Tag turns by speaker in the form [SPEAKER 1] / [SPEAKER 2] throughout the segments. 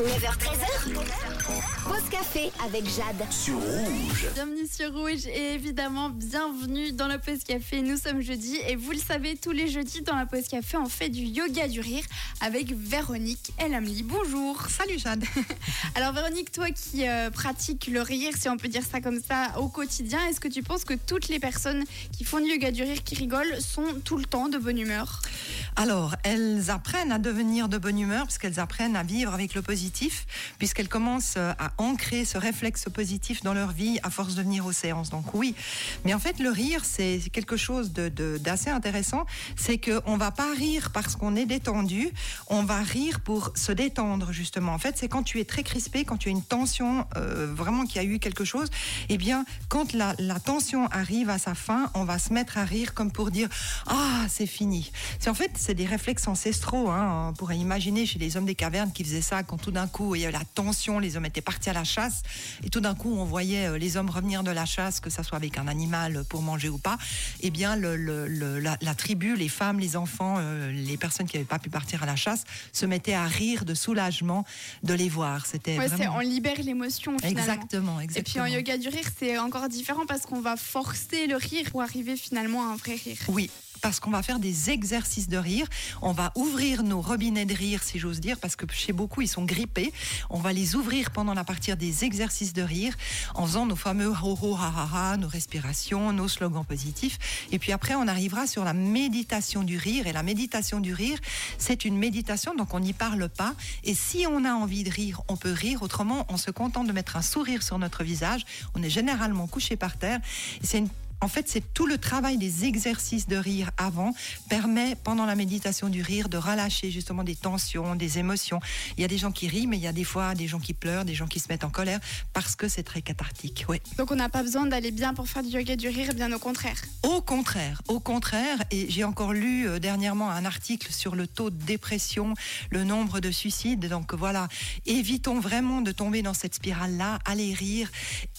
[SPEAKER 1] 9h13h. Pause café avec Jade.
[SPEAKER 2] sur rouge.
[SPEAKER 3] Bienvenue sur Rouge et évidemment bienvenue dans la pause café. Nous sommes jeudi et vous le savez, tous les jeudis dans la pause café, on fait du yoga du rire avec Véronique Elamli. Bonjour.
[SPEAKER 4] Salut Jade.
[SPEAKER 3] Alors Véronique, toi qui euh, pratiques le rire, si on peut dire ça comme ça, au quotidien, est-ce que tu penses que toutes les personnes qui font du yoga du rire, qui rigolent, sont tout le temps de bonne humeur?
[SPEAKER 4] Alors, elles apprennent à devenir de bonne humeur parce qu'elles apprennent à vivre avec le positif, puisqu'elles commencent euh, à ancrer ce réflexe positif dans leur vie à force de venir aux séances. Donc oui, mais en fait, le rire, c'est quelque chose de- d'assez intéressant. C'est qu'on va pas rire parce qu'on est détendu, on va rire pour se détendre justement. En fait, c'est quand tu es très crispé, quand tu as une tension, euh, vraiment qu'il y a eu quelque chose, eh bien, quand la, la tension arrive à sa fin, on va se mettre à rire comme pour dire ah c'est fini. C'est en fait c'est des réflexes ancestraux. Hein. On pourrait imaginer chez les hommes des cavernes qui faisaient ça quand tout d'un coup il y avait la tension, les hommes étaient partis à la chasse et tout d'un coup on voyait euh, les hommes revenir de la chasse, que ça soit avec un animal pour manger ou pas. Eh bien le, le- le- la, la tribu, les femmes, les enfants, euh, les personnes qui n'avaient pas pu partir à la chasse se mettaient à rire de soulagement de les voir. C'était
[SPEAKER 3] Ouais,
[SPEAKER 4] vraiment
[SPEAKER 3] on libère l'émotion finalement.
[SPEAKER 4] exactement,
[SPEAKER 3] Et puis
[SPEAKER 4] exactement.
[SPEAKER 3] en yoga du rire, c'est encore différent parce qu'on va forcer le rire pour arriver finalement à un vrai rire.
[SPEAKER 4] Oui, parce qu'on va faire des exercices de rire. On va ouvrir nos robinets de rire, si j'ose dire, parce que chez beaucoup, ils sont grippés. On va les ouvrir pendant la partie des exercices de rire, en faisant nos fameux ho ho ha ha ha, nos respirations, nos slogans positifs. Et puis après, on arrivera sur la méditation du rire. Et la méditation du rire, c'est une méditation, donc on n'y parle pas. Et si on a envie de rire, on peut rire. Autrement, on se contente de mettre un sourire sur notre visage. On est généralement couché par terre. C'est une en fait, c'est tout le travail des exercices de rire avant permet, pendant la méditation du rire, de relâcher justement des tensions, des émotions. Il y a des gens qui rient, mais il y a des fois des gens qui pleurent, des gens qui se mettent en colère parce que c'est très cathartique. Oui.
[SPEAKER 3] Donc on n'a pas besoin d'aller bien pour faire du yoga du rire, bien au contraire.
[SPEAKER 4] Au contraire, au contraire, et j'ai encore lu euh, dernièrement un article sur le taux de dépression, le nombre de suicides. Donc voilà, évitons vraiment de tomber dans cette spirale-là. Allez rire.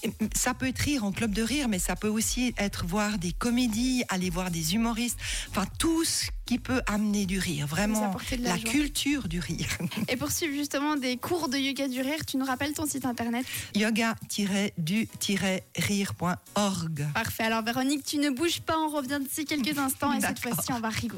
[SPEAKER 4] Et, Ça peut être rire en club de rire, mais ça peut aussi être voir des comédies, aller voir des humoristes. Enfin, tout ce qui peut amener du rire. Vraiment,
[SPEAKER 3] la
[SPEAKER 4] la culture du rire.
[SPEAKER 3] Et pour suivre justement des cours de yoga du rire, tu nous rappelles ton site internet?
[SPEAKER 4] yoga-du-rire.org.
[SPEAKER 3] Parfait. Alors Véronique, tu ne bouges pas, on revient d'ici quelques instants et cette fois-ci on va rigoler.